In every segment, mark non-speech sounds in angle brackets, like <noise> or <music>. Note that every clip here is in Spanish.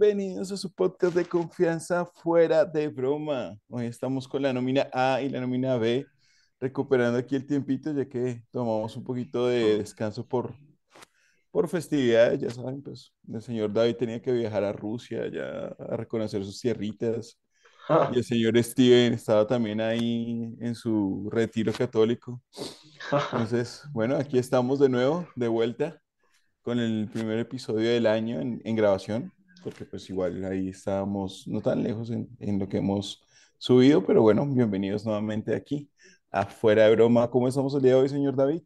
Bienvenidos a su podcast de confianza fuera de broma. Hoy estamos con la nómina A y la nómina B, recuperando aquí el tiempito ya que tomamos un poquito de descanso por, por festividades, ya saben, pues el señor David tenía que viajar a Rusia ya a reconocer sus tierritas y el señor Steven estaba también ahí en su retiro católico. Entonces, bueno, aquí estamos de nuevo, de vuelta con el primer episodio del año en, en grabación, porque pues igual ahí estábamos no tan lejos en, en, lo que hemos subido, pero bueno, bienvenidos nuevamente aquí, afuera de broma. ¿Cómo estamos el día de hoy, señor David?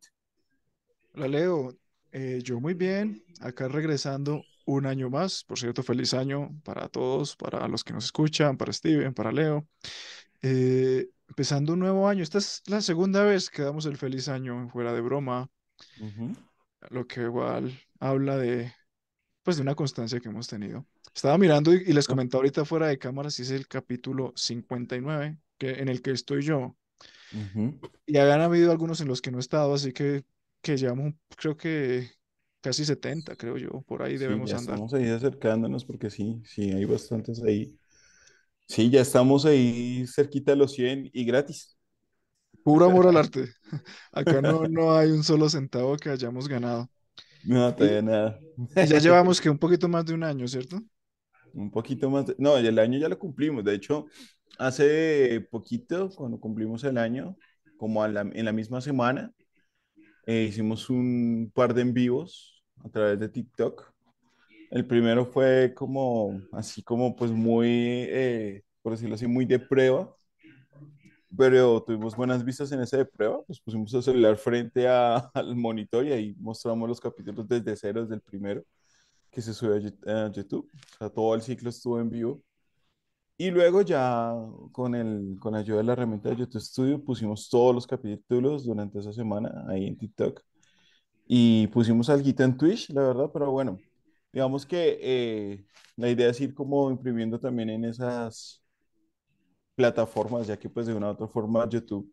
Hola, Leo. Eh, yo muy bien, acá regresando un año más. Por cierto, feliz año para todos, para los que nos escuchan, para Steven, para Leo. Eh, empezando un nuevo año. Esta es la segunda vez que damos el feliz año fuera de broma. Uh -huh. Lo que igual habla de, pues, de una constancia que hemos tenido. Estaba mirando y, y les comentaba ahorita fuera de cámara si es el capítulo 59 que, en el que estoy yo. Uh -huh. Y habían habido algunos en los que no he estado, así que, que llevamos, creo que casi 70, creo yo, por ahí debemos sí, ya andar. Estamos ahí acercándonos porque sí, sí, hay bastantes ahí. Sí, ya estamos ahí cerquita de los 100 y gratis. Puro amor al <laughs> arte. <laughs> Acá no, no hay un solo centavo que hayamos ganado. No, <laughs> todavía nada. Ya llevamos que un poquito más de un año, ¿cierto? Un poquito más. De... No, el año ya lo cumplimos. De hecho, hace poquito, cuando cumplimos el año, como la, en la misma semana, eh, hicimos un par de en vivos a través de TikTok. El primero fue como, así como pues muy, eh, por decirlo así, muy de prueba, pero tuvimos buenas vistas en ese de prueba, pues pusimos el celular frente a, <laughs> al monitor y ahí mostramos los capítulos desde cero, desde el primero que se subió a YouTube. O sea, todo el ciclo estuvo en vivo. Y luego ya con, el, con la ayuda de la herramienta de YouTube Studio pusimos todos los capítulos durante esa semana ahí en TikTok. Y pusimos algo en Twitch, la verdad, pero bueno, digamos que eh, la idea es ir como imprimiendo también en esas plataformas, ya que pues de una u otra forma YouTube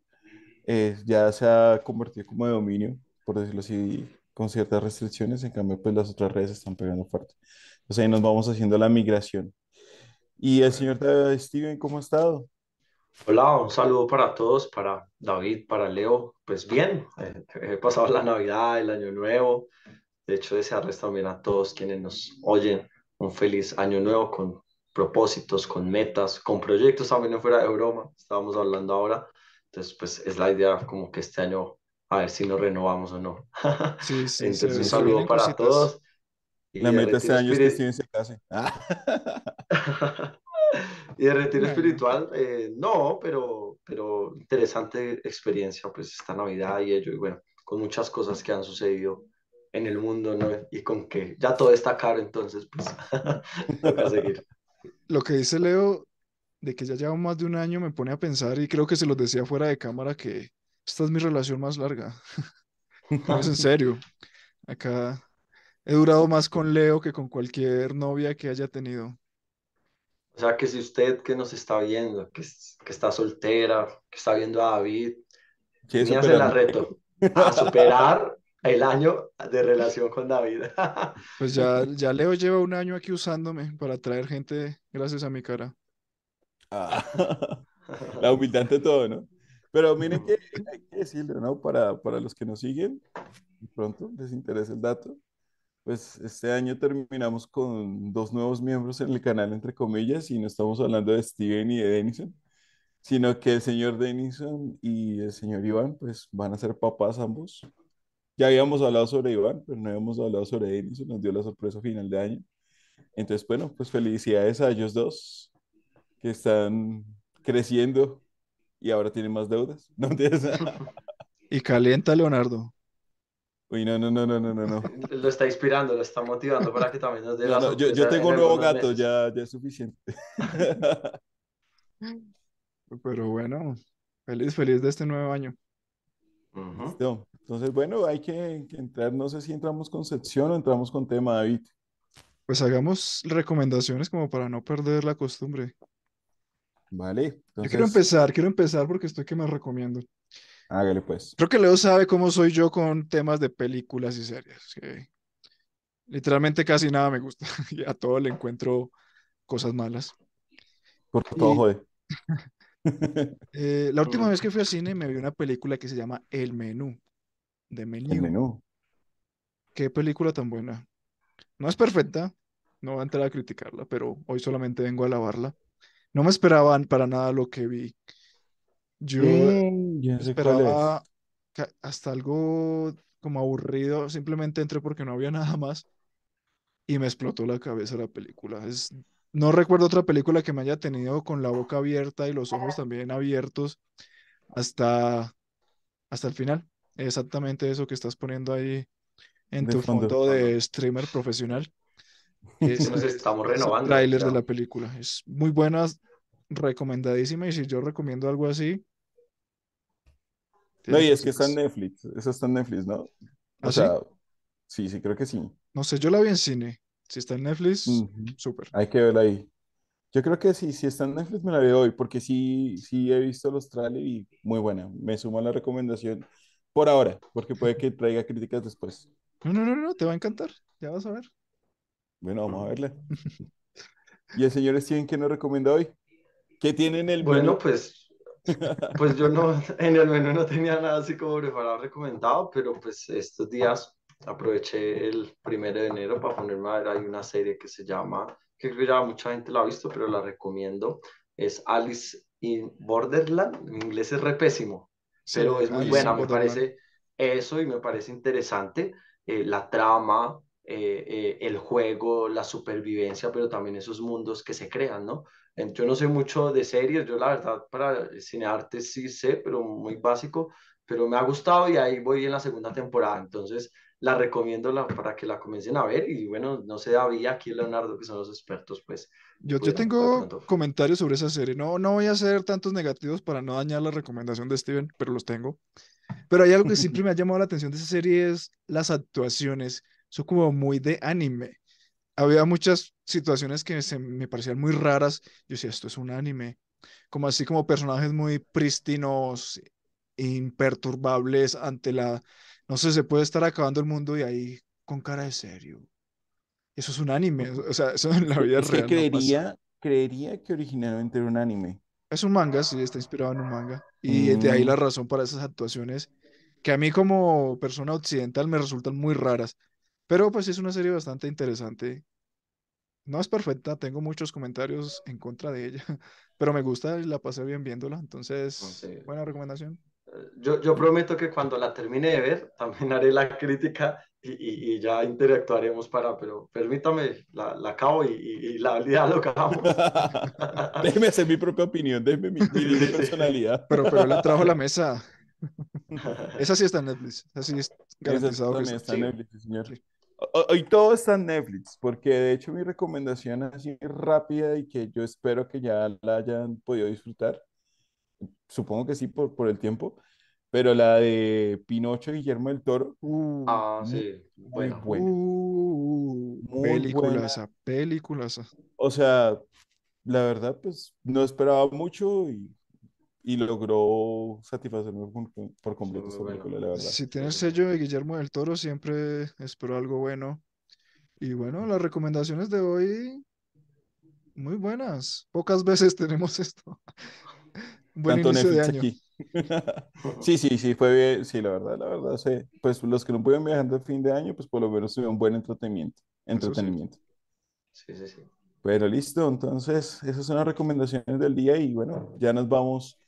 eh, ya se ha convertido como de dominio, por decirlo así, con ciertas restricciones, en cambio pues las otras redes están pegando fuerte. Entonces ahí nos vamos haciendo la migración. Y el señor Steven, ¿cómo ha estado? Hola, un saludo para todos, para David, para Leo. Pues bien, eh, he pasado la Navidad, el Año Nuevo. De hecho, desearles también a todos quienes nos oyen un feliz Año Nuevo con propósitos, con metas, con proyectos también fuera de broma. Estábamos hablando ahora. Entonces, pues es la idea como que este año a ver si nos renovamos o no. <laughs> Sí, sí, Entonces, sí, un saludo para cositas. todos. Y la meta este año es que se case. <laughs> y de retiro espiritual, eh, no, pero, pero interesante experiencia, pues esta Navidad y ello, y bueno, con muchas cosas que han sucedido en el mundo, ¿no? Y con que ya todo está caro, entonces, pues, <laughs> toca seguir. Lo que dice Leo, de que ya lleva más de un año, me pone a pensar, y creo que se los decía fuera de cámara, que esta es mi relación más larga. <laughs> no, es en serio. Acá he durado más con Leo que con cualquier novia que haya tenido. O sea, que si usted que nos está viendo, que, que está soltera, que está viendo a David, Sí, se superando. la reto a superar el año de relación con David. <laughs> Pues ya, ya Leo lleva un año aquí usándome para atraer gente gracias a mi cara. Ah, <laughs> la humildad ante todo, ¿no? Pero miren que hay que decirlo, ¿no? Para, para los que nos siguen, pronto les interesa el dato, pues este año terminamos con dos nuevos miembros en el canal, entre comillas, y no estamos hablando de Steven y de Denison, sino que el señor Denison y el señor Iván, pues van a ser papás ambos. Ya habíamos hablado sobre Iván, pero no habíamos hablado sobre Denison, nos dio la sorpresa a final de año. Entonces, bueno, pues felicidades a ellos dos que están creciendo y ahora tienen más deudas. <laughs> ¿No entiendes? Y calienta Leonardo. Uy, no, no, no, no, no, no, no. Lo está inspirando, lo está motivando para que también nos dé No, la no, yo, yo tengo en un nuevo gato, meses. ya, ya es suficiente. <laughs> Pero bueno, feliz, feliz de este nuevo año. Ujú. Listo. Entonces, bueno, hay que, que entrar, no sé si entramos con sección o entramos con tema, David. Pues hagamos recomendaciones como para no perder la costumbre. Vale, Yo quiero entonces, empezar, quiero empezar porque estoy que me recomiendo. hágale pues. Creo que Leo sabe cómo soy yo con temas de películas y series. que literalmente casi nada me gusta. <laughs> Y a todo le encuentro cosas malas. Por todo Y jode. <laughs> eh, la última <laughs> vez que fui al cine me vi una película que se llama El Menú, de El Menu. menú. Qué película tan buena. No es perfecta, no voy a entrar a criticarla, pero hoy solamente vengo a alabarla. No me esperaban para nada lo que vi. Yo Ey, yo no sé es. esperaba ca- hasta algo como aburrido, simplemente entré porque no había <laughs> nada más y me explotó la cabeza la película. Es, no recuerdo otra película que me haya tenido con la boca abierta y los ojos también abiertos hasta, hasta el final. Exactamente eso que estás poniendo ahí en De tu fondo. fondo de streamer profesional. Ese <laughs> Nos es, estamos es renovando. tráiler de la película. Es muy buena, recomendadísima y si yo recomiendo algo así, No, y es que está en. Netflix. Eso está en Netflix, ¿no? O ¿Ah, sí? sea, sí, sí, creo que sí. No sé, yo la vi en cine. Si está en Netflix, Ujú. súper. Hay que verla ahí. Yo creo que sí, si está en Netflix me la veo hoy, porque sí, sí he visto los trailers y muy buena. Me sumo a la recomendación por ahora, porque puede que traiga críticas después. No, no, no, no, te va a encantar. Ya vas a ver. Bueno, vamos a verla. <laughs> ¿Y el señor Steven qué nos recomienda hoy? ¿Qué tiene en el Bueno, menú? pues, <laughs> pues yo no, en el menú no tenía nada así como preparado recomendado, pero pues estos días aproveché el primero de enero para ponerme a ver, hay una serie que se llama, que creo que ya mucha gente la ha visto, pero la recomiendo, es Alice in Borderland, en inglés es re pésimo, pero es muy buena, me parece eso y me parece interesante eh, la trama, eh, eh, el juego, la supervivencia, pero también esos mundos que se crean, ¿no? Yo no sé mucho de series, yo la verdad para cinearte sí sé, pero muy básico, pero me ha gustado y ahí voy en la segunda temporada, entonces la recomiendo la- para que la comiencen a ver y bueno, no sé David, aquí Leonardo, que son los expertos, pues Yo, yo de tengo comentarios sobre esa serie. No, no voy a hacer tantos negativos para no dañar la recomendación de Steven, pero los tengo. Pero hay algo que siempre <laughs> me ha llamado la atención de esa serie es las actuaciones. Son como muy de anime. Había muchas situaciones que se me parecían muy raras. Yo decía, esto es un anime. Como así como personajes muy prístinos, imperturbables ante la... No sé, se puede estar acabando el mundo y ahí con cara de serio. Eso es un anime. O sea, eso en la vida Es que real no pasa. creería, creería que originalmente era un anime. Es un manga, sí, está inspirado en un manga. Y de ahí Mm, la razón para esas actuaciones que a mí como persona occidental me resultan muy raras. Pero pues es una serie bastante interesante. No es perfecta, tengo muchos comentarios en contra de ella, <laughs> pero me gusta y la pasé bien viéndola. Entonces, buena recomendación. Yo, yo prometo que cuando la termine de ver, también haré la crítica y, y- y ya interactuaremos para, pero permítame, la, la acabo y, y, y la dialogamos. <laughs> Déjeme hacer mi propia opinión, déjeme mi, mi sí. personalidad. Pero, pero la trajo a la mesa. <laughs> Esa sí está en Netflix. Esa sí es garantizado que está. está en. Netflix, sí, señor. Hoy todo está en Netflix, porque de hecho mi recomendación así rápida y que yo espero que ya la hayan podido disfrutar, supongo que sí por, por el tiempo, pero la de Pinocho y Guillermo del Toro, Uh, Ah, muy, sí, muy bueno. buena, uh, muy buena. peliculaza, peliculaza. O sea, la verdad, pues no esperaba mucho y, y logró satisfacerme por, por completo muy esa bueno. película, la verdad. Si Sí, tiene el sello de Guillermo del Toro, siempre espero algo bueno. Y bueno, las recomendaciones de hoy, muy buenas. Pocas veces <laughs> tenemos esto. Buen Tanto inicio de Netflix año. aquí. <laughs> Sí, sí, sí, fue bien, sí, la verdad, la verdad, sí. Pues los que no pudieron viajando a fin de año, pues por lo menos tuvieron buen entretenimiento, Eso sí. entretenimiento. Sí, sí, sí. Pero listo, entonces esas son las recomendaciones del día y bueno, ya nos vamos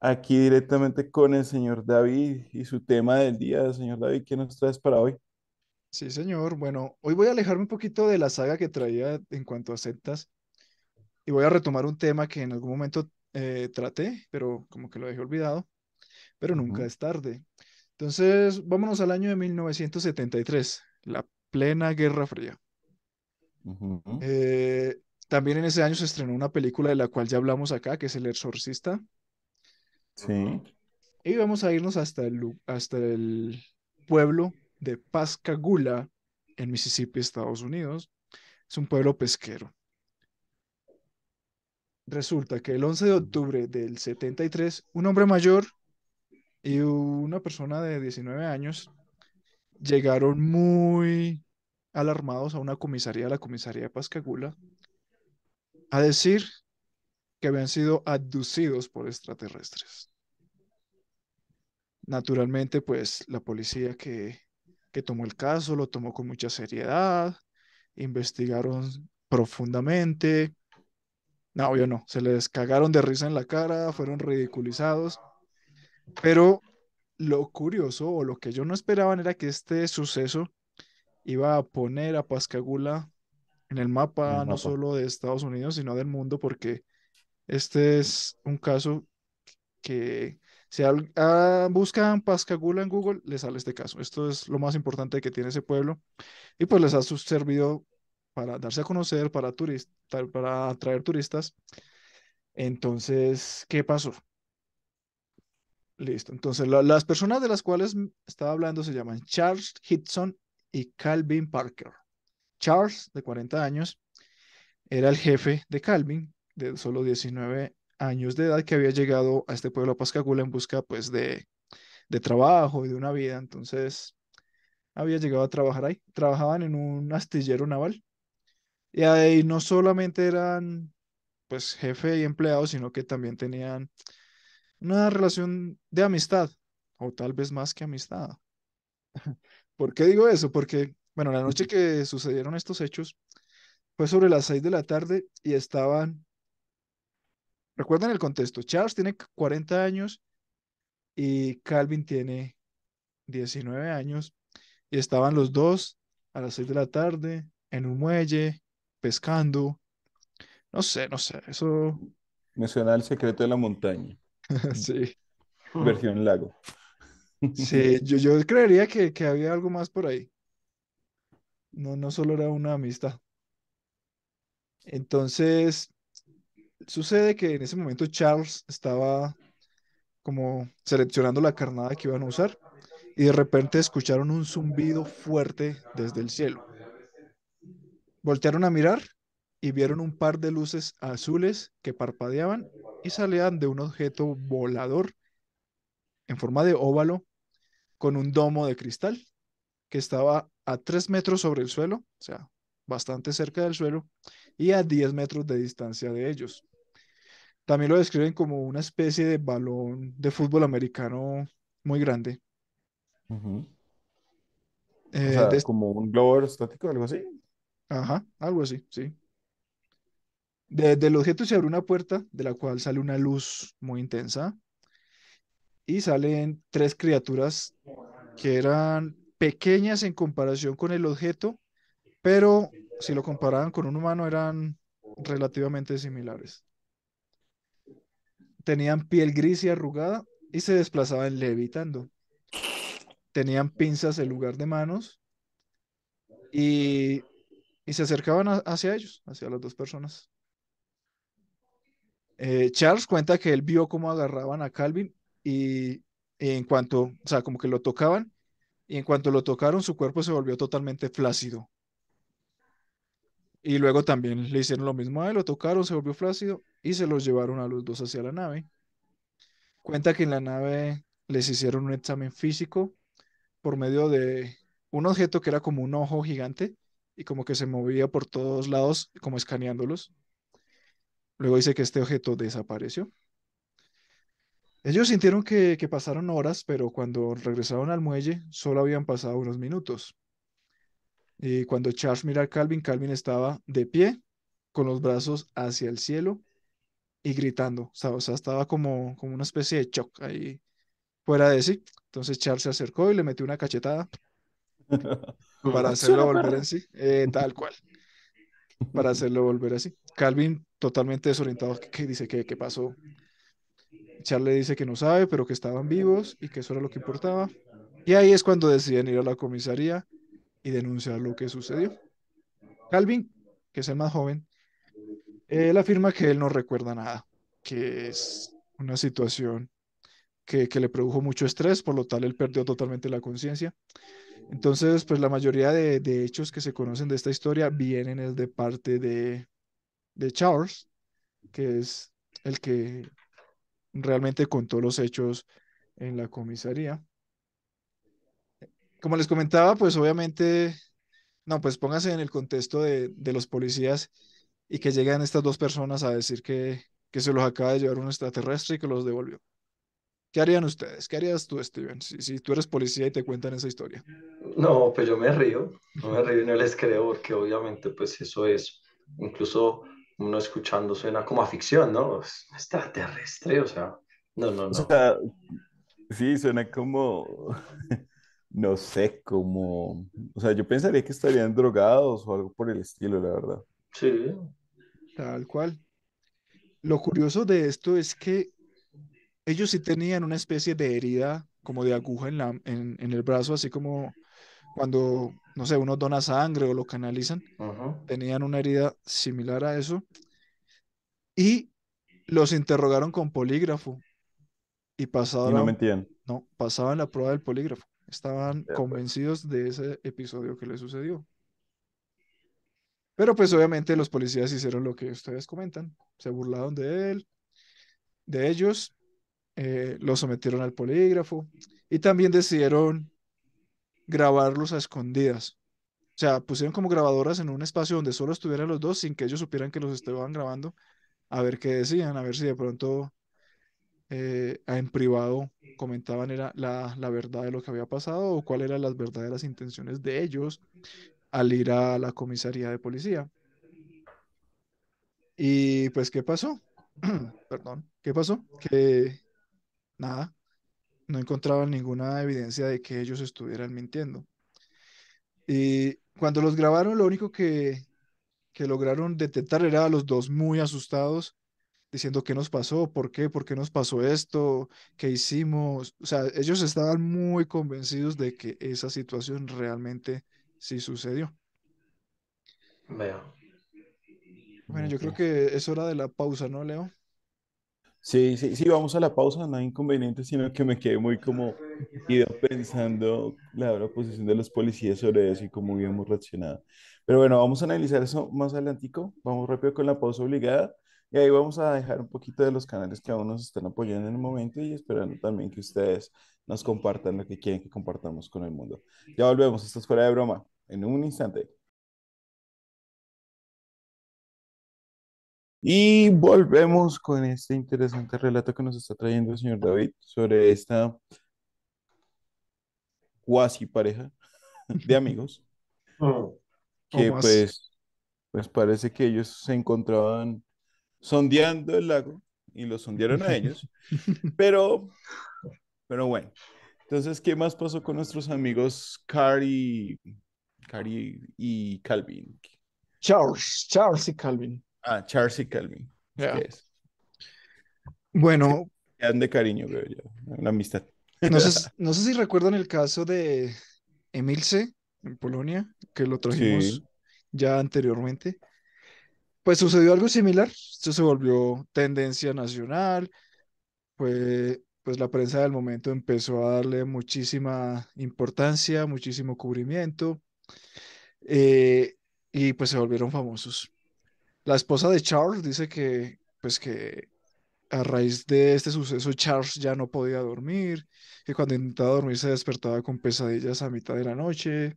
aquí directamente con el señor David y su tema del día. Señor David, ¿qué nos traes para hoy? Sí, señor. Bueno, hoy voy a alejarme un poquito de la saga que traía en cuanto a sectas y voy a retomar un tema que en algún momento eh, traté, pero como que lo dejé olvidado, pero nunca es tarde. Entonces, vámonos al año de 1973, la plena Guerra Fría. Eh, también en ese año se estrenó una película de la cual ya hablamos acá, que es El Exorcista. Sí. Y vamos a irnos hasta el, hasta el pueblo de Pascagoula, en Mississippi, Estados Unidos. Es un pueblo pesquero. Resulta que el 11 de octubre del 73, un hombre mayor y una persona de 19 años llegaron muy alarmados a una comisaría, la comisaría de Pascagoula, a decir que habían sido abducidos por extraterrestres. Naturalmente, pues la policía que, que tomó el caso lo tomó con mucha seriedad, investigaron profundamente. No, obvio no, se les cagaron de risa en la cara, fueron ridiculizados. Pero lo curioso o lo que yo no esperaban era que este suceso iba a poner a Pascagula en el mapa, el no solo de Estados Unidos, sino del mundo, porque este es un caso que si ah, buscan Pascagula en Google, les sale este caso. Esto es lo más importante que tiene ese pueblo y pues les ha servido para darse a conocer, para turistas, para atraer turistas. Entonces, ¿qué pasó? Listo. Entonces, la- las personas de las cuales estaba hablando se llaman Charles Hitson y Calvin Parker. Charles, de 40 años, era el jefe de Calvin, de solo 19 años de edad, que había llegado a este pueblo Pascagoula en busca, pues, de, de trabajo y de una vida. Entonces, había llegado a trabajar ahí. Trabajaban en un astillero naval. Y ahí no solamente eran, pues, jefe y empleado, sino que también tenían una relación de amistad, o tal vez más que amistad. <laughs> ¿Por qué digo eso? Porque, bueno, la noche que sucedieron estos hechos fue sobre las 6 de la tarde y estaban, recuerden el contexto, Charles tiene 40 años y Calvin tiene 19 años y estaban los dos a las 6 de la tarde en un muelle pescando. No sé, no sé, eso Me suena el secreto de la montaña, <laughs> sí. versión lago. Sí, <laughs> yo, yo creería que, que había algo más por ahí. No, no solo era una amistad. Entonces, sucede que en ese momento Charles estaba como seleccionando la carnada que iban a usar y de repente escucharon un zumbido fuerte desde el cielo. Voltearon a mirar y vieron un par de luces azules que parpadeaban y salían de un objeto volador en forma de óvalo con un domo de cristal que estaba a 3 metros sobre el suelo, o sea, bastante cerca del suelo, y a 10 metros de distancia de ellos. También lo describen como una especie de balón de fútbol americano muy grande. Eh, sea, de- como un globo aerostático, algo así. Ajá, algo así, sí. De- del objeto se abre una puerta de la cual sale una luz muy intensa y salen tres criaturas que eran pequeñas en comparación con el objeto, pero si lo comparaban con un humano eran relativamente similares. Tenían piel gris y arrugada y se desplazaban levitando. Tenían pinzas en lugar de manos y, y se acercaban hacia ellos, hacia las dos personas. Eh, Charles cuenta que él vio cómo agarraban a Calvin y en cuanto, o sea, como que lo tocaban y en cuanto lo tocaron su cuerpo se volvió totalmente flácido. Y luego también le hicieron lo mismo a él, lo tocaron, se volvió flácido y se los llevaron a los dos hacia la nave. Cuenta que en la nave les hicieron un examen físico por medio de un objeto que era como un ojo gigante y como que se movía por todos lados, como escaneándolos. Luego dice que este objeto desapareció. Ellos sintieron que, que pasaron horas, pero cuando regresaron al muelle solo habían pasado unos minutos. Y cuando Charles mira a Calvin, Calvin estaba de pie, con los brazos hacia el cielo y gritando. O sea, estaba como, como una especie de shock ahí fuera de sí. Entonces Charles se acercó y le metió una cachetada <laughs> para hacerlo volver en sí, eh, tal cual, para hacerlo volver así. Calvin, totalmente desorientado, ¿qué, qué dice? ¿Qué, qué pasó? Charles le dice que no sabe, pero que estaban vivos y que eso era lo que importaba. Y ahí es cuando deciden ir a la comisaría y denunciar lo que sucedió. Calvin, que es el más joven, él afirma que él no recuerda nada, que es una situación que, que le produjo mucho estrés, por lo tal él perdió totalmente la conciencia. Entonces, pues la mayoría de, de hechos que se conocen de esta historia vienen es de parte de, de Charles, que es el que realmente contó los hechos en la comisaría. Como les comentaba, pues obviamente, no, pues póngase en el contexto de, de los policías y que llegan estas dos personas a decir que, que se los acaba de llevar un extraterrestre y que los devolvió. ¿Qué harían ustedes? ¿Qué harías tú, Steven, si, si tú eres policía y te cuentan esa historia? No, pues yo me río, no me río y no les creo porque obviamente pues eso es, incluso uno escuchando suena como a ficción, ¿no? Es extraterrestre, o sea, no, no, O no. sea, sí, suena como, <laughs> no sé, como, o sea, yo pensaría que estarían drogados o algo por el estilo, la verdad. Sí, Tal cual. Lo curioso de esto es que ellos sí tenían una especie de herida como de aguja en la, en, en el brazo, así como cuando, no sé, uno dona sangre o lo canalizan, ujú. tenían una herida similar a eso y los interrogaron con polígrafo y Y no mentían. no, pasaban la prueba del polígrafo. Estaban pues. convencidos de ese episodio que les sucedió. Pero pues obviamente los policías hicieron lo que ustedes comentan, se burlaron de él, de ellos, eh, los sometieron al polígrafo y también decidieron grabarlos a escondidas. O sea, pusieron como grabadoras en un espacio donde solo estuvieran los dos sin que ellos supieran que los estaban grabando, a ver qué decían, a ver si de pronto eh, en privado comentaban era la, la verdad de lo que había pasado o cuáles eran las verdaderas intenciones de ellos al ir a la comisaría de policía. Y pues, ¿qué pasó? <clears throat> Perdón, ¿qué pasó? Que nada, no encontraban ninguna evidencia de que ellos estuvieran mintiendo. Y cuando los grabaron, lo único que, que lograron detectar era a los dos muy asustados, diciendo qué nos pasó, por qué, por qué nos pasó esto, qué hicimos. O sea, ellos estaban muy convencidos de que esa situación realmente sí sucedió. Vea. Bueno, yo creo que es hora de la pausa, ¿no, Leo? Sí, sí, sí, vamos a la pausa, no hay inconveniente, sino que me quedé muy como ido pensando la, la posición de los policías sobre eso y cómo habíamos reaccionado. Pero bueno, vamos a analizar eso más adelantico, vamos rápido con la pausa obligada y ahí vamos a dejar un poquito de los canales que aún nos están apoyando en el momento y esperando también que ustedes nos compartan lo que quieren que compartamos con el mundo. Ya volvemos, esto es fuera de broma, en un instante. Y volvemos con este interesante relato que nos está trayendo el señor David sobre esta cuasi pareja <laughs> de amigos Mm. <laughs> O que pues, pues parece que ellos se encontraban sondeando el lago y lo sondearon a ellos, <laughs> pero, pero bueno. Entonces, ¿qué más pasó con nuestros amigos Cari, Cari y Calvin? Charles, Charles y Calvin. Ah, Charles y Calvin. Bueno, de cariño, creo yo, una amistad. no sé, <laughs> si- no sé si recuerdan el caso de Emilce en Polonia, que lo trajimos Sí, ya anteriormente. Pues sucedió algo similar. Esto se volvió tendencia nacional. Pues, pues la prensa del momento empezó a darle muchísima importancia, muchísimo cubrimiento, eh, y pues se volvieron famosos. La esposa de Charles dice que, pues que a raíz de este suceso Charles ya no podía dormir, que cuando intentaba dormir se despertaba con pesadillas a mitad de la noche.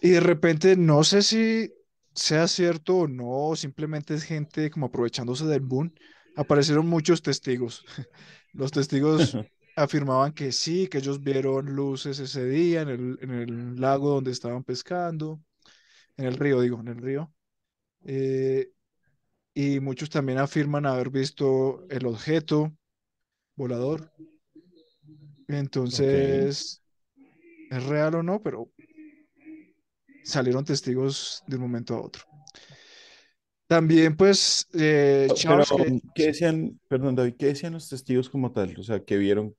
Y de repente, no sé si sea cierto o no, simplemente es gente como aprovechándose del boom. Aparecieron muchos testigos. <laughs> Los testigos <laughs> afirmaban que sí, que ellos vieron luces ese día en el, en el lago donde estaban pescando, en el río, digo, en el río. Eh, y muchos también afirman haber visto el objeto volador. Entonces, ¿es real o no? Pero salieron testigos de un momento a otro. También, pues, eh, Pero, Charles, que ¿qué decían, perdón, David, qué decían los testigos como tal? O sea, que vieron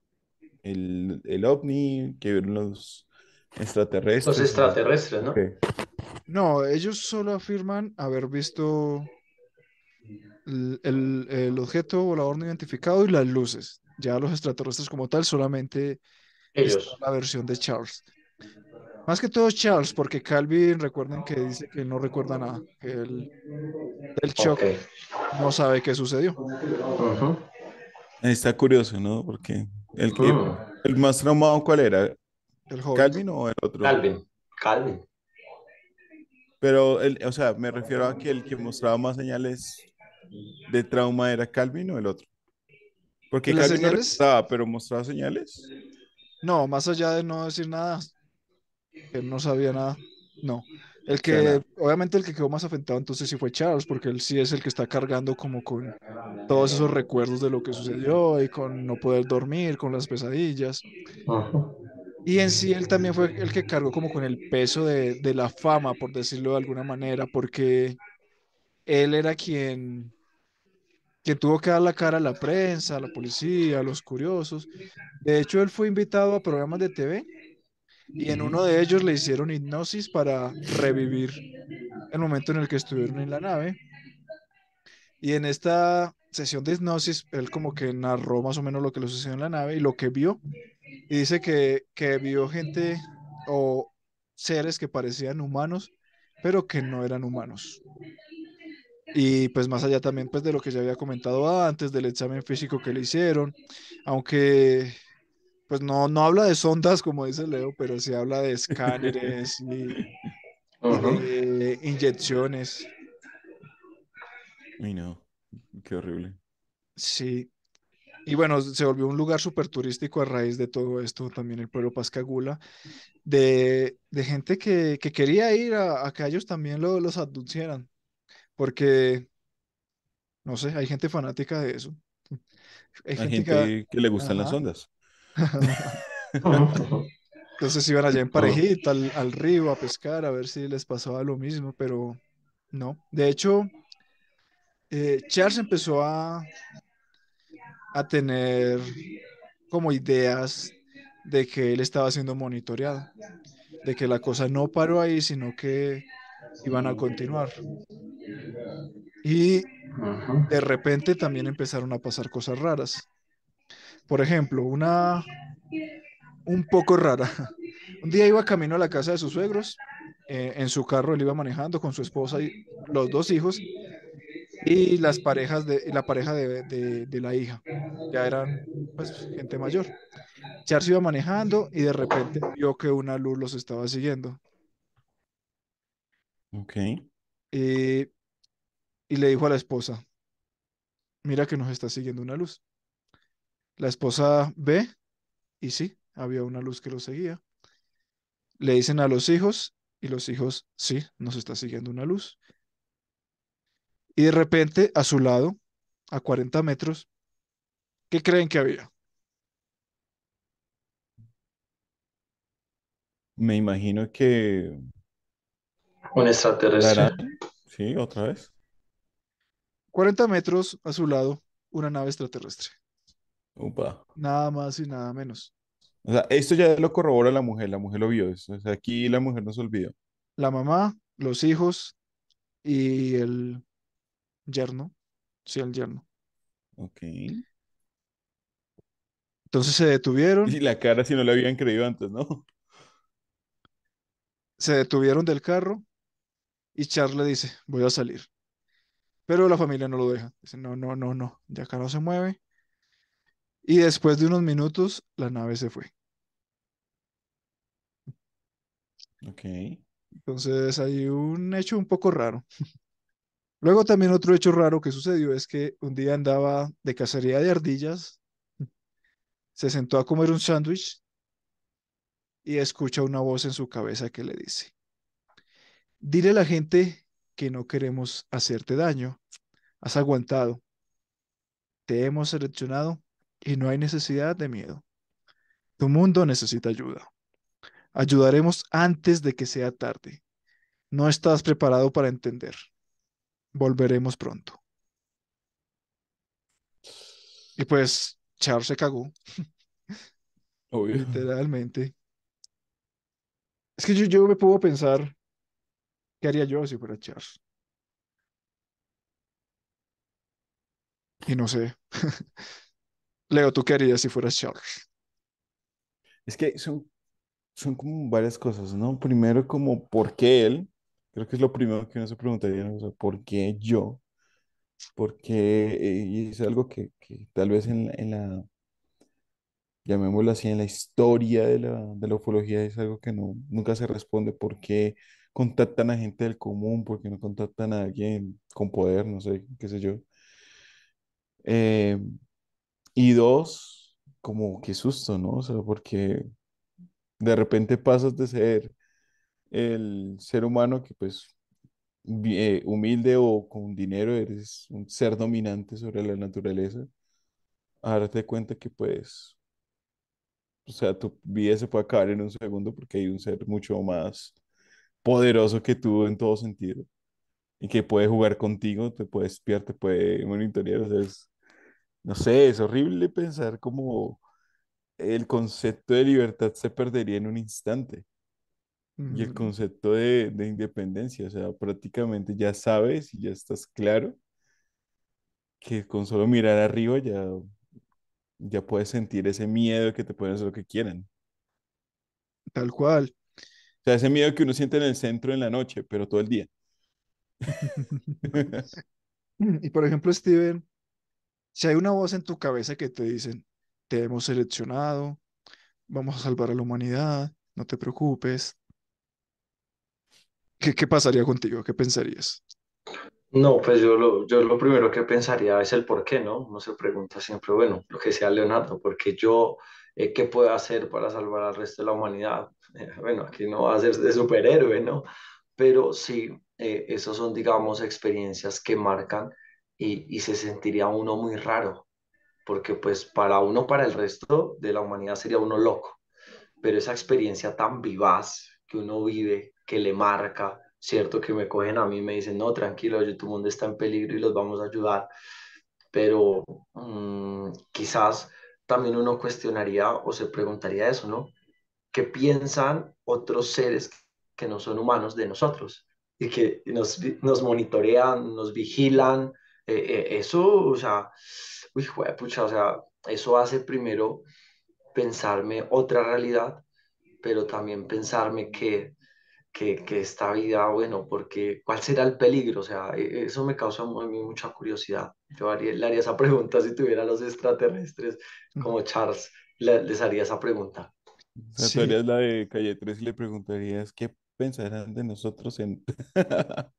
el, el ovni, que vieron los Los extraterrestres. sea, extraterrestres, ¿no? ok. No, ellos solo afirman haber visto el, el- el objeto volador no identificado y las luces. Ya los extraterrestres como tal, solamente Ellos. la versión de Charles. Más que todo Charles, porque Calvin, recuerden que dice que no recuerda nada, que él del shock no sabe qué sucedió. Ujú. Está curioso, ¿no? Porque el que, el más traumado, ¿cuál era? El joven. ¿Calvin o el otro? Calvin. Calvin. Pero, el, o sea, me refiero a que el que mostraba más señales de trauma era Calvin o el otro. Porque las Calvin no recordaba, pero mostraba señales. no, más allá de no decir nada, que él no sabía nada, no. El que, obviamente el que quedó más afectado entonces sí fue Charles, porque él sí es el que está cargando como con todos esos recuerdos de lo que sucedió y con no poder dormir, con las pesadillas. Ujú. Y en sí él también fue el que cargó como con el peso de, de la fama, por decirlo de alguna manera, porque él era quien, quien tuvo que dar la cara a la prensa, a la policía, a los curiosos. De hecho, él fue invitado a programas de TV y en uno de ellos le hicieron hipnosis para revivir el momento en el que estuvieron en la nave. Y en esta sesión de hipnosis, él como que narró más o menos lo que le sucedió en la nave y lo que vio. Y dice que, que vio gente o seres que parecían humanos, pero que no eran humanos. Y pues más allá también pues de lo que ya había comentado antes, del examen físico que le hicieron, aunque pues no, no habla de sondas como dice Leo, pero sí habla de escáneres y, y Ujú. de inyecciones. Uy, no, qué horrible. Sí. Y bueno, se volvió un lugar súper turístico a raíz de todo esto, también el pueblo Pascagula, de, de gente que, que quería ir a, a que ellos también lo, los abducieran, porque, no sé, hay gente fanática de eso. Hay Hay gente que... gente que le gustan las Ajá. ondas. Ujú. <laughs> Entonces iban allá <laughs> en Ujú. parejita al, al río a pescar a ver si les pasaba lo mismo, pero no. De hecho, eh, Charles empezó a, a tener como ideas de que él estaba siendo monitoreado, de que la cosa no paró ahí, sino que iban a continuar. Y de repente también empezaron a pasar cosas raras. Por ejemplo, una un poco rara. Un día iba camino a la casa de sus suegros, eh, en su carro él iba manejando con su esposa y los dos hijos y las parejas de, la pareja de, de- de la hija. Ya eran pues gente mayor. Charles iba manejando y de repente vio que una luz los estaba siguiendo Ok. y, y le dijo a la esposa, mira que nos está siguiendo una luz. La esposa ve y sí, había una luz que los seguía. Le dicen a los hijos y los hijos, sí, nos está siguiendo una luz. Y de repente, a su lado, a 40 metros, ¿qué creen que había? Me imagino que Un extraterrestre. Sí, otra vez. 40 metros a su lado, una nave extraterrestre. Upa. Nada más y nada menos. O sea, esto ya lo corrobora la mujer, la mujer lo vio. eso, O sea, aquí la mujer no se olvidó. La mamá, los hijos y el yerno. Sí, el yerno. Ok. Entonces se detuvieron, Y la cara si no le habían creído antes, ¿no? se detuvieron del carro y Charles le dice, voy a salir. Pero la familia no lo deja. Dice, no, no, no, no, ya acá no se mueve. Y después de unos minutos, la nave se fue. Ok. Entonces hay un hecho un poco raro. Luego también otro hecho raro que sucedió es que un día andaba de cacería de ardillas, se sentó a comer un sándwich y escucha una voz en su cabeza que le dice, dile a la gente que no queremos hacerte daño, has aguantado, te hemos seleccionado y no hay necesidad de miedo. Tu mundo necesita ayuda. Ayudaremos antes de que sea tarde. No estás preparado para entender. Volveremos pronto. Y pues Charles se cagó, Obvio. literalmente. Es que yo, yo me puedo pensar, ¿qué haría yo si fuera Charles? Y no sé. <laughs> Leo, ¿tú qué harías si fueras Charles? Es que son, son como varias cosas, ¿no? Primero, como, ¿por qué él? Creo que es lo primero que uno se preguntaría, ¿no? O sea, ¿por qué yo? Porque, eh, y es algo que, que tal vez en, en la, llamémoslo así, en la historia de la, de la ufología es algo que no, nunca se responde. ¿Por qué, contactan a gente del común? ¿Por qué no contactan a alguien con poder? No sé, qué sé yo. Eh, y dos, como qué susto, ¿no? O sea, porque de repente pasas de ser el ser humano que pues eh, humilde o con dinero eres un ser dominante sobre la naturaleza, a darte cuenta que pues, o sea, tu vida se puede acabar en un segundo porque hay un ser mucho más poderoso que tú en todo sentido y que puede jugar contigo, te puede espiar, te puede monitorear, o sea, es, no sé, es horrible pensar como el concepto de libertad se perdería en un instante. Y el concepto de, de independencia, o sea, prácticamente ya sabes y ya estás claro que con solo mirar arriba ya, ya puedes sentir ese miedo que te pueden hacer lo que quieran. Tal cual. O sea, ese miedo que uno siente en el centro en la noche, pero todo el día. <laughs> <laughs> Y por ejemplo, Steven, si hay una voz en tu cabeza que te dicen, te hemos seleccionado, vamos a salvar a la humanidad, no te preocupes, ¿qué, qué pasaría contigo? ¿Qué pensarías? No, pues yo lo, yo lo primero que pensaría es el por qué, ¿no? Uno se pregunta siempre, bueno, lo que sea Leonardo, porque yo, eh, ¿qué puedo hacer para salvar al resto de la humanidad? Eh, bueno, aquí no va a ser de superhéroe, ¿no? Pero sí, eh, esos son, digamos, experiencias que marcan y, y se sentiría uno muy raro, porque pues para uno, para el resto de la humanidad sería uno loco pero esa experiencia tan vivaz que uno vive, que le marca, ¿cierto? Que me cogen a mí y me dicen, no, tranquilo, oye, tu mundo está en peligro y los vamos a ayudar, pero mmm, quizás también uno cuestionaría o se preguntaría eso, ¿no? ¿Qué piensan otros seres que no son humanos de nosotros? Y que nos, nos monitorean, nos vigilan, eh, eh, eso, o sea, uy, pucha, o sea, eso hace primero pensarme otra realidad pero también pensarme que, que, que esta vida, bueno, porque ¿cuál será el peligro? O sea, e- eso me causa a mí mucha curiosidad. Yo haría, le haría esa pregunta si tuviera los extraterrestres como Charles, le- les haría esa pregunta. O sea, tú Sí, harías la de Calle 3 y le preguntarías qué pensarán de nosotros en... <laughs>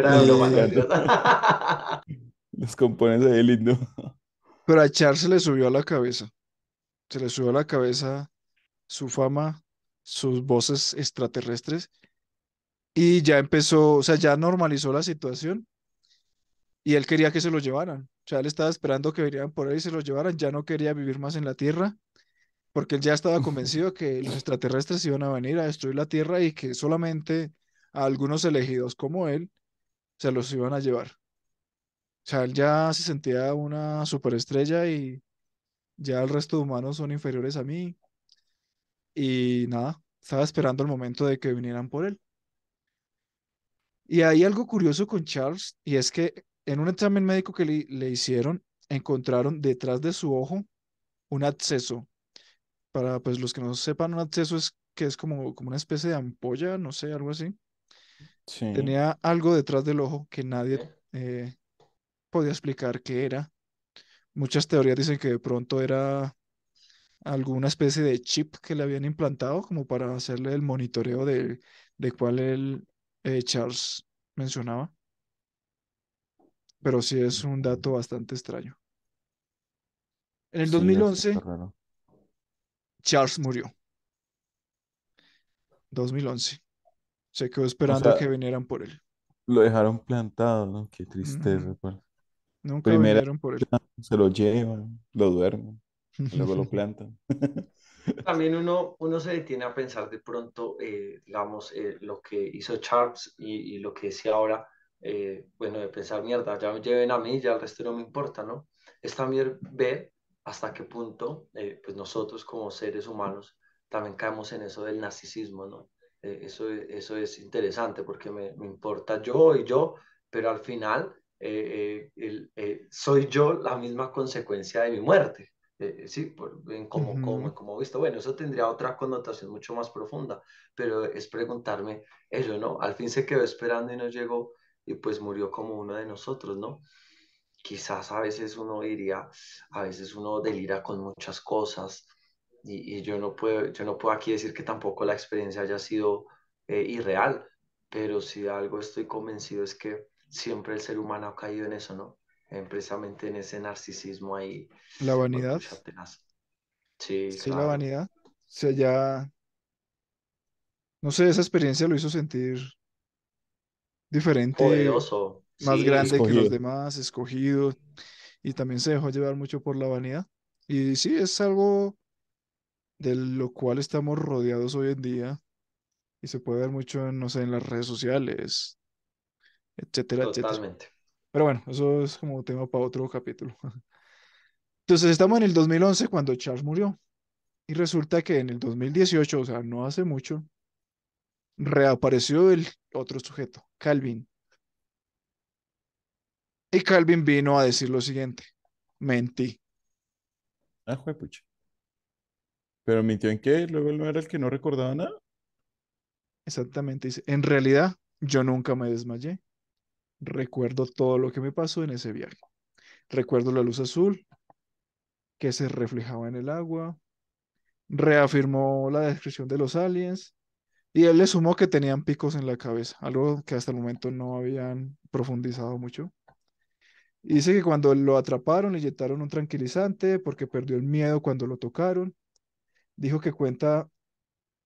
Fuera de <laughs> broma, no. <laughs> Los compones ahí lindo. pero a Char se le subió a la cabeza, se le subió a la cabeza su fama, sus voces extraterrestres y ya empezó, o sea, ya normalizó la situación y él quería que se lo llevaran. O sea, él estaba esperando que vinieran por él y se lo llevaran, ya no quería vivir más en la Tierra porque él ya estaba convencido que los extraterrestres iban a venir a destruir la Tierra y que solamente a algunos elegidos como él se los iban a llevar. O sea, él ya se sentía una superestrella y ya el resto de humanos son inferiores a mí y nada, estaba esperando el momento de que vinieran por él. Y hay algo curioso con Charles y es que en un examen médico que le, le hicieron encontraron detrás de su ojo un absceso. Para pues los que no sepan, un absceso es que es como, como una especie de ampolla, no sé, algo así. Sí. Tenía algo detrás del ojo que nadie eh, podía explicar qué era. Muchas teorías dicen que de pronto era alguna especie de chip que le habían implantado como para hacerle el monitoreo de, de cuál el eh, Charles mencionaba. Pero sí es un dato bastante extraño. En el Sí, es 2011, súper raro. Charles murió. 2011. Se quedó O esperando a que vinieran por él. lo dejaron plantado, ¿no? Qué tristeza. pues. Nunca Primera vinieron por él. se lo llevan, lo duermen, <laughs> luego lo <laughs> plantan. También <laughs> uno, uno se detiene a pensar de pronto, eh, digamos, eh, lo que hizo Charles y, y lo que decía ahora, eh, bueno, de pensar, mierda, ya me lleven a mí, ya el resto no me importa, ¿no? Es también ver hasta qué punto, eh, pues nosotros como seres humanos también caemos en eso del narcisismo, ¿no? Eh, eso, eso es interesante porque me, me importa yo y yo, pero al final eh, eh, el- eh, soy yo la misma consecuencia de mi muerte eh, sí, por, en como, Ujú. como, como visto. Bueno, eso tendría otra connotación mucho más profunda, pero es preguntarme eso, ¿no? Al fin se quedó esperando y no llegó y pues murió como uno de nosotros, ¿no? Quizás a veces uno diría, a veces uno delira con muchas cosas y, y yo, no puedo, yo no puedo aquí decir que tampoco la experiencia haya sido eh, irreal, pero si algo estoy convencido es que siempre el ser humano ha caído en eso, ¿no? En, precisamente en ese narcisismo ahí. La pues, vanidad. tenaz. Sí, Sí, la vanidad. O sea, ya, no sé, esa experiencia lo hizo sentir diferente, Poderoso. más Sí, grande que los demás, escogido, y también se dejó llevar mucho por la vanidad. Y sí, es algo de lo cual estamos rodeados hoy en día, y se puede ver mucho en, no sé, en las redes sociales, etcétera, etcétera. Pero bueno, eso es como tema para otro capítulo. <laughs> Entonces estamos en el 2011 cuando Charles murió. Y resulta que en el 2018, o sea, no hace mucho, reapareció el otro sujeto, Calvin. Y Calvin vino a decir lo siguiente, mentí. Ah, juepucha. Pero mintió en qué, luego él no era el que no recordaba nada. Exactamente, dice, en realidad yo nunca me desmayé. Recuerdo todo lo que me pasó en ese viaje. Recuerdo la luz azul que se reflejaba en el agua. Reafirmó la descripción de los aliens. Y él le sumó que tenían picos en la cabeza, algo que hasta el momento no habían profundizado mucho. Dice que cuando lo atraparon, le inyectaron un tranquilizante porque perdió el miedo cuando lo tocaron. Dijo que cuenta,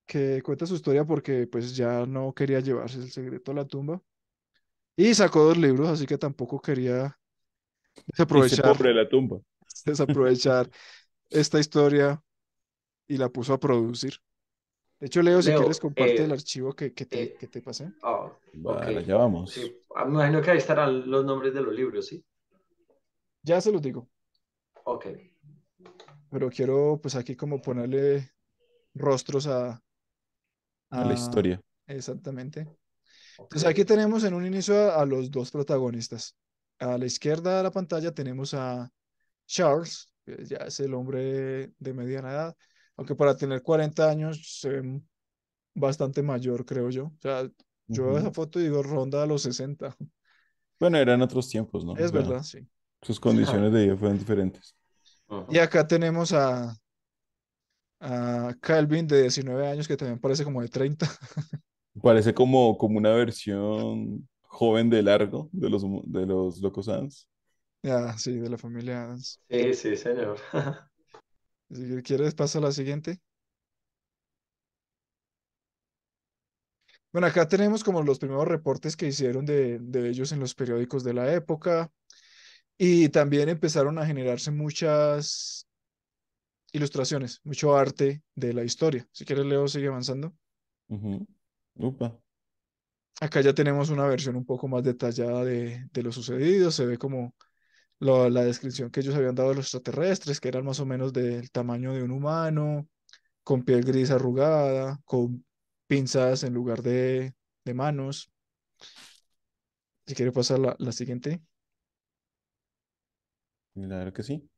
que cuenta su historia porque pues ya no quería llevarse el secreto a la tumba. Y sacó dos libros, así que tampoco quería desaprovechar, pobre la tumba. <laughs> desaprovechar esta historia y la puso a producir. De hecho, Leo, si Leo, quieres, comparte el eh, archivo que, que te, eh, que te pasé. ah, Vale, ya vamos. Sí, ah, me imagino que ahí estarán los nombres de los libros, ¿sí? Ya se los digo, Ok. pero quiero pues aquí como ponerle rostros a, A la historia. exactamente. Entonces aquí tenemos en un inicio a, a los dos protagonistas. A la izquierda de la pantalla tenemos a Charles, que ya es el hombre de mediana edad, aunque para tener 40 años se ve bastante mayor, creo yo. O sea, yo veo esa foto y digo ronda a los 60. Bueno, eran otros tiempos, ¿no? O Es sea, verdad, sí. sus condiciones de vida fueron diferentes. Y acá tenemos a, a Calvin de 19 años, que también parece como de 30. <laughs> Parece como, como una versión joven de largo de los, de los Locos Adams. Ya, sí, de la familia Adams. Sí, sí, señor. <laughs> Si quieres, pasa a la siguiente. Bueno, acá tenemos como los primeros reportes que hicieron de, de ellos en los periódicos de la época y también empezaron a generarse muchas ilustraciones, mucho arte de la historia. Si quieres, Leo, sigue avanzando. Ujú. Upa. Acá ya tenemos una versión un poco más detallada de, de lo sucedido. Se ve como lo- la descripción que ellos habían dado de los extraterrestres, que eran más o menos del tamaño de un humano, con piel gris arrugada, con pinzas en lugar de, de manos. Si quiere pasar la, la siguiente. Claro que sí.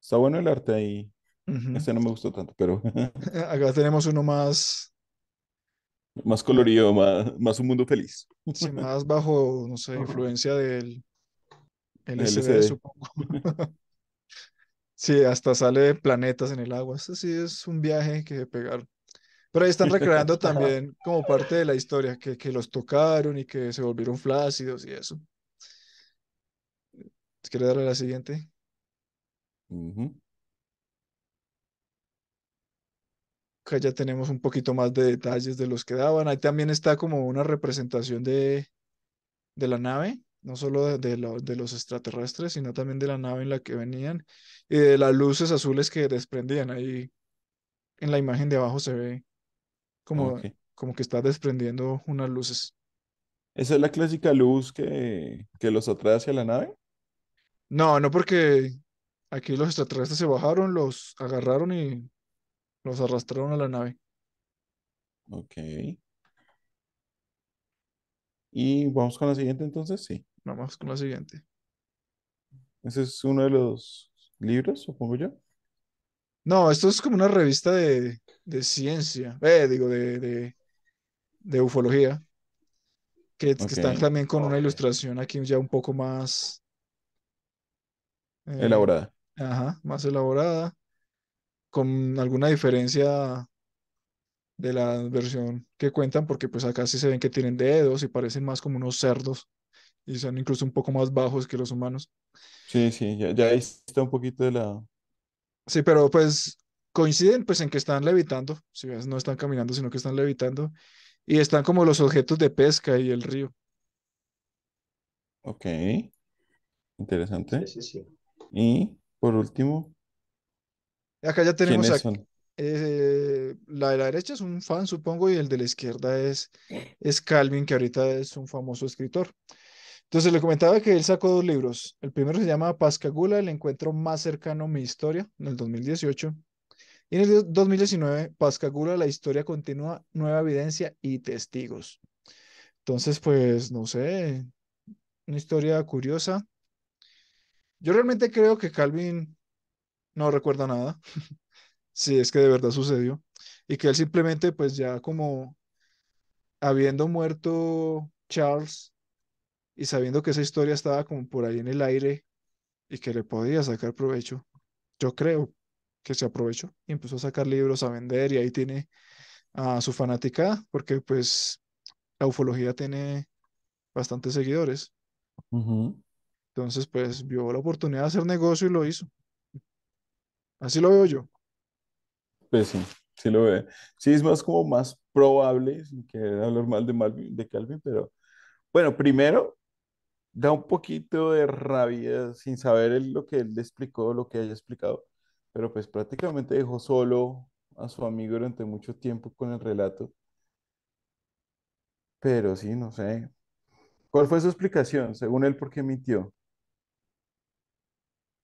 Está bueno el arte ahí. Este no me gustó tanto, pero <laughs> <laughs> Acá tenemos uno más, más colorido, más, más un mundo feliz. sí, <laughs> más bajo, no sé, influencia del LSD, supongo. <laughs> Sí, hasta sale planetas en el agua. Esto sí es un viaje que pegaron. Pero ahí están recreando <laughs> también como parte de la historia, que, que los tocaron y que se volvieron flácidos y eso. ¿Quiere darle a la siguiente? Ujú. Acá ya tenemos un poquito más de detalles de los que daban. Ahí también está como una representación de, de la nave, no solo de, de lo- de los extraterrestres, sino también de la nave en la que venían y de las luces azules que desprendían. Ahí en la imagen de abajo se ve como, como que está desprendiendo unas luces. Esa es la clásica luz que, que los atrae hacia la nave. No, no porque aquí los extraterrestres se bajaron, los agarraron y los arrastraron a la nave. Ok. Y vamos con la siguiente entonces, sí. Vamos con la siguiente. Ese es uno de los libros, supongo yo. No, esto es como una revista de, de ciencia, eh, digo, de, de, de ufología, que, que están también con una ilustración aquí ya un poco más, eh, Elaborada. ajá, más elaborada, con alguna diferencia de la versión que cuentan, porque pues acá sí se ven que tienen dedos y parecen más como unos cerdos y son incluso un poco más bajos que los humanos. Sí, sí, ya, ya ahí está un poquito de la... Sí, pero pues coinciden pues en que están levitando, si ves, no están caminando, sino que están levitando y están como los objetos de pesca y el río. Ok, interesante. Sí, sí, sí. Y por último, Acá ya tenemos ¿quiénes son? eh, la de la derecha es un fan, supongo, y el de la izquierda es, es Calvin, que ahorita es un famoso escritor. Entonces le comentaba que él sacó dos libros. El primero se llama Pascagoula, el encuentro más cercano a mi historia, en el 2018. Y en el 2019, Pascagoula, la historia continúa, nueva evidencia y testigos. Entonces, pues, no sé, una historia curiosa. Yo realmente creo que Calvin no recuerda nada, <laughs> si es que de verdad sucedió, y que él simplemente, pues ya como habiendo muerto Charles y sabiendo que esa historia estaba como por ahí en el aire y que le podía sacar provecho, yo creo que se aprovechó y empezó a sacar libros a vender y ahí tiene a su fanática, porque pues la ufología tiene bastantes seguidores. Entonces, pues vio la oportunidad de hacer negocio y lo hizo. Así lo veo yo. Pues sí, sí lo ve. Sí, es más como más probable, sin querer hablar mal de, Malvin, de Calvin, pero bueno, primero da un poquito de rabia sin saber lo que él le explicó, lo que haya explicado, pero pues prácticamente dejó solo a su amigo durante mucho tiempo con el relato, pero sí, no sé. ¿Cuál fue su explicación? Según él, ¿por qué mintió?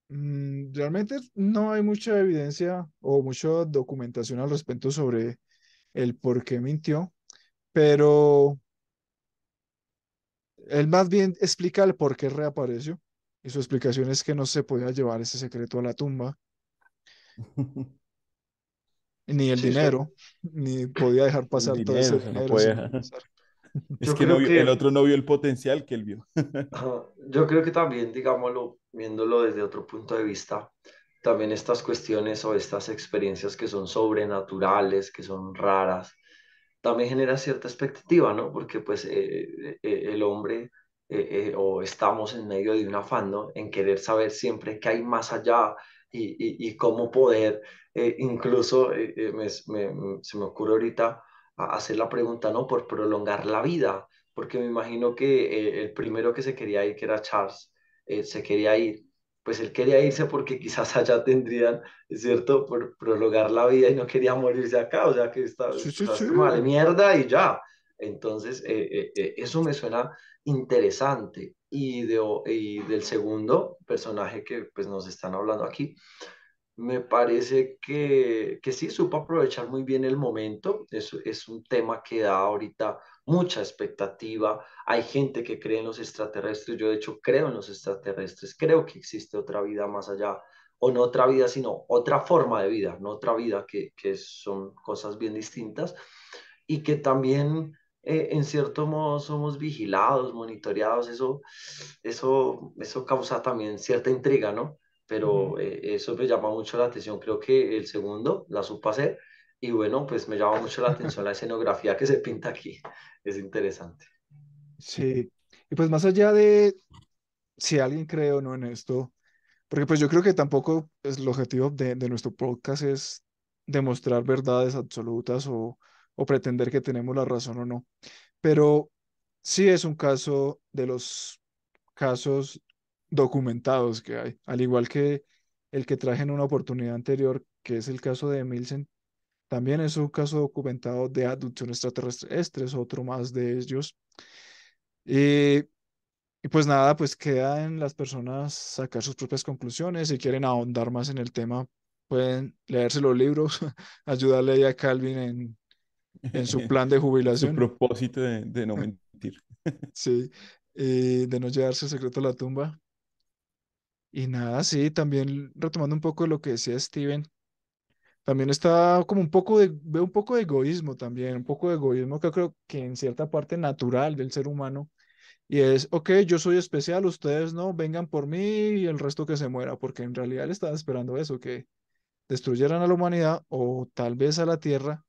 Mm, realmente no hay mucha evidencia o mucha documentación al respecto sobre el por qué mintió, pero él más bien explica el por qué reapareció. Y su explicación es que no se podía llevar ese secreto a la tumba, <laughs> ni el Sí, dinero, ni podía dejar El pasar todo ese dinero, no. <laughs> Es yo que no el otro no vio el potencial que él vio. <laughs> yo creo que también, digámoslo, viéndolo desde otro punto de vista, también estas cuestiones o estas experiencias que son sobrenaturales, que son raras, también genera cierta expectativa, ¿no? Porque pues eh, eh, el hombre eh, eh, o estamos en medio de un afán, ¿no? En querer saber siempre qué hay más allá y, y, cómo poder, eh, incluso eh, eh, se me ocurre ahorita hacer la pregunta, ¿no? Por prolongar la vida, porque me imagino que eh, el primero que se quería ir, que era Charles, eh, se quería ir. Pues él quería irse porque quizás <laughs> allá tendrían es cierto, por prolongar la vida y no quería morirse acá, o sea que está, Sí, sí, sí. vale mierda y ya. Entonces, eh, eh, eso me suena interesante. Y, de, y del segundo personaje que pues nos están hablando aquí, me parece que, que sí, supo aprovechar muy bien el momento. Es, es un tema que da ahorita mucha expectativa. Hay gente que cree en los extraterrestres. Yo, de hecho, creo en los extraterrestres. Creo que existe otra vida más allá. O no otra vida, sino otra forma de vida, no otra vida, que, que son cosas bien distintas. Y que también, eh, en cierto modo, somos vigilados, monitoreados. Eso, eso, eso causa también cierta intriga, ¿no? Pero eh, eso me llama mucho la atención. Creo que el segundo la supo hacer y bueno, pues me llama mucho la atención la escenografía que se pinta aquí. Es interesante. Sí. Y pues más allá de si alguien cree o no en esto, porque pues yo creo que tampoco es el objetivo de, de nuestro podcast es demostrar verdades absolutas o, o pretender que tenemos la razón o no. Pero sí es un caso de los casos documentados que hay, al igual que el que traje en una oportunidad anterior, que es el caso de Milsen, también es un caso documentado de abducción extraterrestre, este es otro más de ellos. Y, y pues nada, pues queda en las personas sacar sus propias conclusiones, si quieren ahondar más en el tema, pueden leerse los libros, <laughs> ayudarle a Calvin en, en su <laughs> plan de En su jubilación, propósito de, de no <laughs> mentir. sí, y de no llevarse el secreto a la tumba. Y nada, sí, también retomando un poco lo que decía Steven, también está como un poco de, veo un poco de egoísmo también, un poco de egoísmo que creo que en cierta parte natural del ser humano, y es, ok, yo soy especial, ustedes no, vengan por mí y el resto que se muera, porque en realidad le estaban esperando eso, que destruyeran a la humanidad o tal vez a la Tierra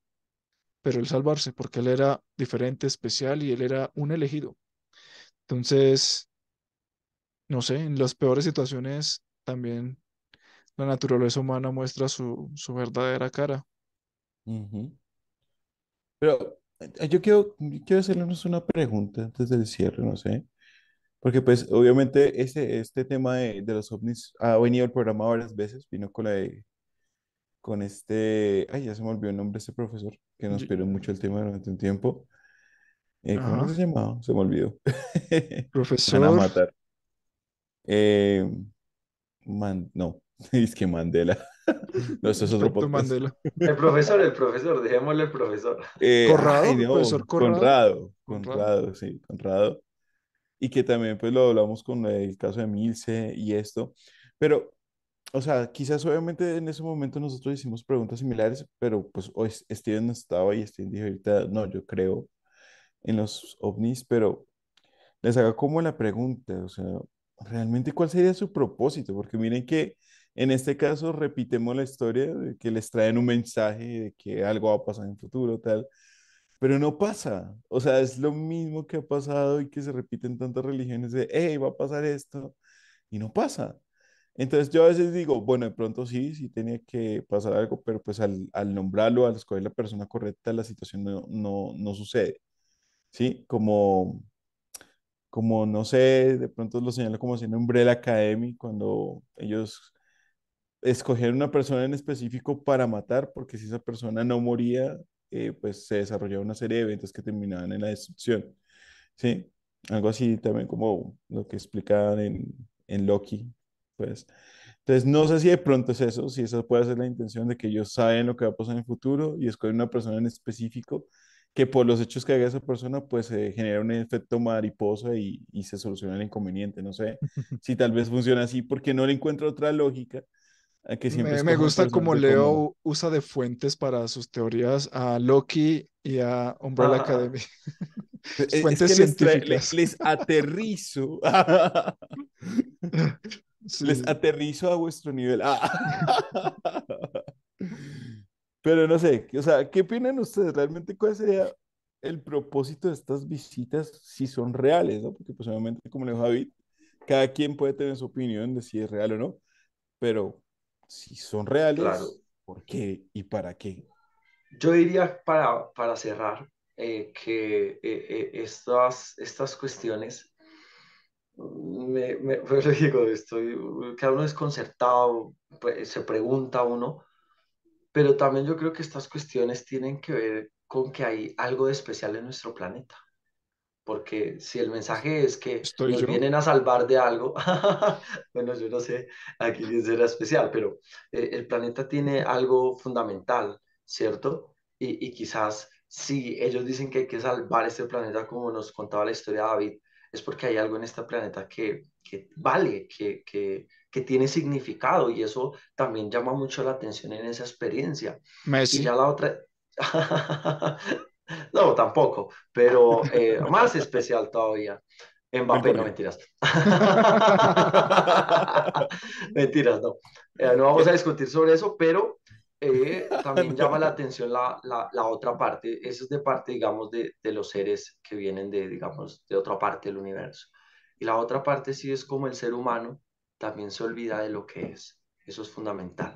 pero él salvarse, porque él era diferente, especial y él era un elegido. Entonces, no sé, en las peores situaciones también la naturaleza humana muestra su, su verdadera cara. Ujú. Pero eh, yo quiero, quiero hacerles una pregunta antes del cierre, no sé. Porque pues obviamente este, este tema de, de los ovnis ha venido al programa varias veces, vino con la de- con este, ay, ya se me olvidó el nombre de este profesor, que nos pidió mucho el tema durante un tiempo. Eh, ¿cómo se llamaba? Se me olvidó. <laughs> Van a Profesor, matar. Eh, Man- no, <laughs> es que Mandela. <laughs> No, esto es otro podcast. Mandela. El profesor, el profesor, dejémosle el profesor. Eh, ay, Corrado, no, profesor Corrado. Conrado, Conrado. Conrado, sí, Conrado. Y que también pues lo hablamos con el caso de Milce y esto. Pero, o sea, quizás obviamente en ese momento nosotros hicimos preguntas similares, pero pues hoy Steven no estaba y Steven dijo ahorita, no, yo creo en los ovnis, pero les haga como la pregunta, o sea, realmente cuál sería su propósito, porque miren que en este caso repitemos la historia de que les traen un mensaje de que algo va a pasar en el futuro, tal, pero no pasa, o sea, es lo mismo que ha pasado y que se repite en tantas religiones de, hey, va a pasar esto, y no pasa. Entonces yo a veces digo, bueno, de pronto sí, sí tenía que pasar algo, pero pues al, al nombrarlo, al escoger la persona correcta, la situación no, no, no sucede, ¿sí? Como como no sé, de pronto lo señalo como haciendo Umbrella Academy, cuando ellos escogieron una persona en específico para matar, porque si esa persona no moría, eh, pues se desarrollaba una serie de eventos que terminaban en la destrucción. Sí, algo así también como lo que explicaban en, en Loki, pues. Entonces, no sé si de pronto es eso, si esa puede ser la intención de que ellos saben lo que va a pasar en el futuro y escogen una persona en específico que por los hechos que haga esa persona, pues se genera un efecto mariposa y, y se soluciona el inconveniente. No sé <laughs> si tal vez funciona así, porque no le encuentro otra lógica que siempre Me, me gusta como de como, Leo usa de fuentes para sus teorías a Loki y a Umbrella Academy. es, <laughs> es Fuentes que les, trae- le- científicas. les aterrizo. <laughs> <laughs> Les Sí. aterrizo a vuestro nivel. Ah. Pero no sé, o sea, ¿qué opinan ustedes? ¿Realmente cuál sería el propósito de estas visitas si son reales, ¿no? Porque pues obviamente, como le dijo David, cada quien puede tener su opinión de si es real o no, pero si son reales, Claro. ¿por qué y para qué? Yo diría para, para cerrar eh, que eh, eh, estas, estas cuestiones, me, me, <laughs> pues, digo, estoy, cada uno desconcertado, pues, se pregunta uno, pero también yo creo que estas cuestiones tienen que ver con que hay algo de especial en nuestro planeta. Porque si el mensaje es que Estoy nos yo. vienen a salvar de algo, <laughs> bueno, yo no sé aquí quién será especial, pero eh, el planeta tiene algo fundamental, ¿cierto? Y, y quizás si ellos dicen que hay que salvar este planeta, como nos contaba la historia de David, es porque hay algo en este planeta que, que vale, que, que, que tiene significado y eso también llama mucho la atención en esa experiencia. Y Messi. ya la otra... <laughs> No, tampoco, pero eh, más especial todavía. Mbappé, no mentiras. <laughs> Mentiras, no. Eh, no vamos a discutir sobre eso, pero eh, también <laughs> llama la atención la, la, la otra parte. Eso es de parte, digamos, de, de los seres que vienen de, digamos, de otra parte del universo. Y la otra parte sí es como el ser humano también se olvida de lo que es. Eso es fundamental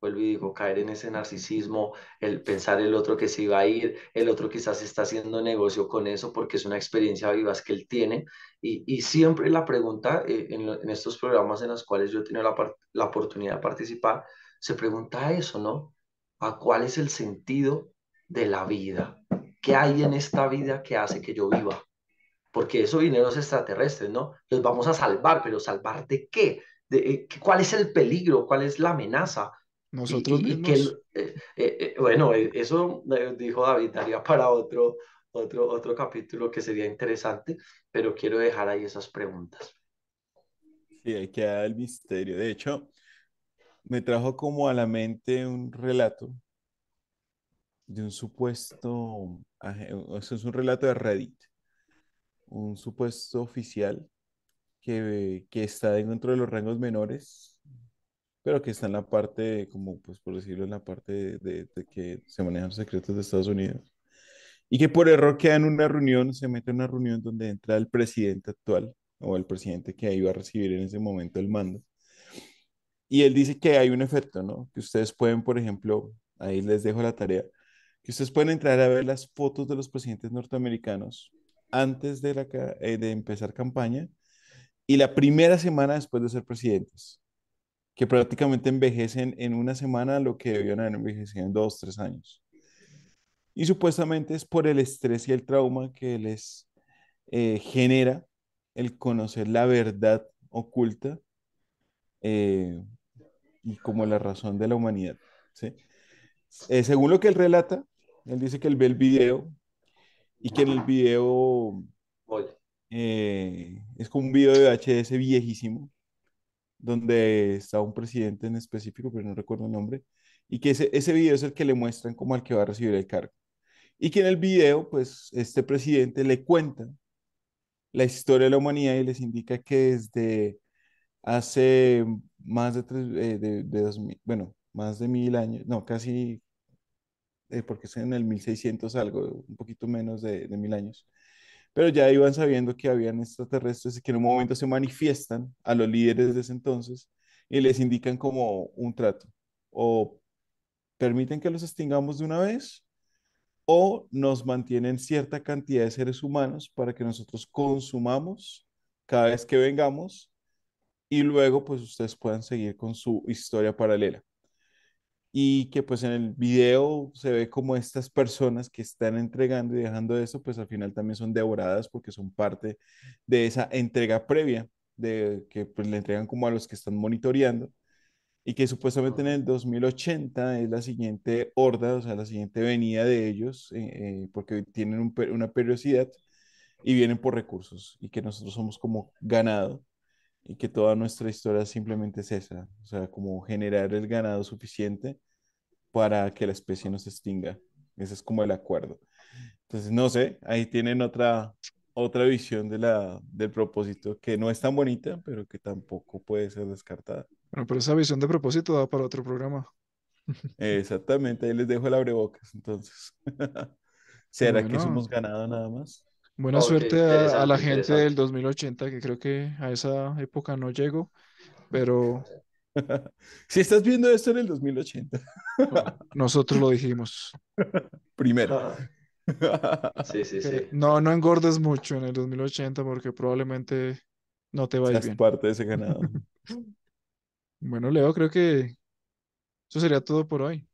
vuelvo y digo, caer en ese narcisismo, el pensar el otro que se iba a ir, el otro quizás está haciendo negocio con eso porque es una experiencia vivaz que él tiene. Y, y siempre la pregunta eh, en, en estos programas en los cuales yo he tenido la, la oportunidad de participar, se pregunta eso, ¿no? ¿A cuál es el sentido de la vida? ¿Qué hay en esta vida que hace que yo viva? Porque eso vinieron los extraterrestres, ¿no? Los vamos a salvar, pero ¿salvar de qué? De, eh, ¿Cuál es el peligro? ¿Cuál es la amenaza? Nosotros y, y que, eh, eh, eh, bueno, eso dijo David, daría para otro, otro, otro capítulo que sería interesante, pero quiero dejar ahí esas preguntas. Sí, ahí queda el misterio. De hecho, me trajo como a la mente un relato de un supuesto, aje- o sea, es un relato de Reddit, un supuesto oficial que, que está dentro de los rangos menores, pero que está en la parte, como pues por decirlo, en la parte de, de- de que se manejan los secretos de Estados Unidos. y que por error queda en una reunión, se mete en una reunión donde entra el presidente actual o el presidente que iba a recibir en ese momento el mando. Y él dice que hay un efecto, ¿no? Que ustedes pueden, por ejemplo, ahí les dejo la tarea, que ustedes pueden entrar a ver las fotos de los presidentes norteamericanos antes de, la, eh, de empezar campaña y la primera semana después de ser presidentes, que prácticamente envejecen en una semana lo que debían haber envejecido en dos, tres años. Y supuestamente es por el estrés y el trauma que les eh, genera el conocer la verdad oculta eh, y como la razón de la humanidad. ¿sí? Eh, según lo que él relata, él dice que él ve el video y que en el video es como un video de VHS viejísimo, donde está un presidente en específico, pero no recuerdo el nombre, y que ese, ese video es el que le muestran como al que va a recibir el cargo. Y que en el video, pues, este presidente le cuenta la historia de la humanidad y les indica que desde hace más de, tres, eh, de, dos mil, bueno, más de mil años, no, casi, eh, porque es en el 1600 algo, un poquito menos de, de mil años, pero ya iban sabiendo que habían extraterrestres y que en un momento se manifiestan a los líderes de ese entonces y les indican como un trato, o permiten que los extingamos de una vez o nos mantienen cierta cantidad de seres humanos para que nosotros consumamos cada vez que vengamos y luego pues ustedes puedan seguir con su historia paralela. Y que pues en el video se ve como estas personas que están entregando y dejando eso, pues al final también son devoradas porque son parte de esa entrega previa de que pues le entregan como a los que están monitoreando y que supuestamente en el 2080 es la siguiente horda, o sea, la siguiente venida de ellos, eh, eh, porque tienen una periodicidad y vienen por recursos, y que nosotros somos como ganado, y que toda nuestra historia simplemente es esa, o sea, como generar el ganado suficiente para que la especie no se extinga. Ese es como el acuerdo. Entonces, no sé, ahí tienen otra, otra visión de la, del propósito que no es tan bonita, pero que tampoco puede ser descartada. Bueno, pero esa visión de propósito da para otro programa. <laughs> Exactamente, ahí les dejo el abrebocas, entonces. <laughs> ¿Será que somos ganado nada más? Buena suerte a, la gente del 2080, que creo que a esa época no llego, pero... <laughs> si estás viendo esto en el 2080. <laughs> nosotros lo dijimos. <laughs> Primero. sí, sí, sí. No, no engordes mucho en el 2080 porque probablemente no te vayas bien. parte de ese ganado. Bueno, Leo, creo que eso sería todo por hoy.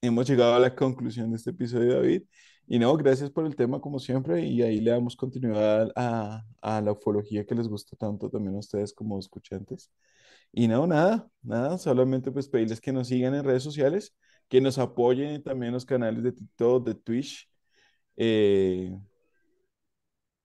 Hemos llegado a la conclusión de este episodio, David. Y no, gracias por el tema como siempre y ahí le damos continuidad a, a la ufología que les gusta tanto también a ustedes como escuchantes. Y no, nada, nada, solamente pues pedirles que nos sigan en redes sociales, que nos apoyen también en los canales de TikTok, de Twitch. Eh,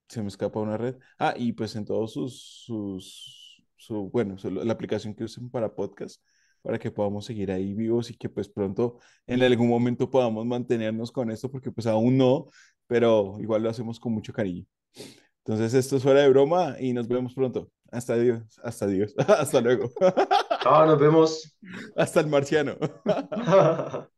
se me escapa una red. Ah, y pues en todos sus, sus su, bueno, la aplicación que usen para podcast, para que podamos seguir ahí vivos y que pues pronto en algún momento podamos mantenernos con esto, porque pues aún no, pero igual lo hacemos con mucho cariño. Entonces esto es fuera de broma y nos vemos pronto. Hasta Dios, hasta Dios, <laughs> hasta luego. Chao, nos vemos. Hasta el marciano. <laughs>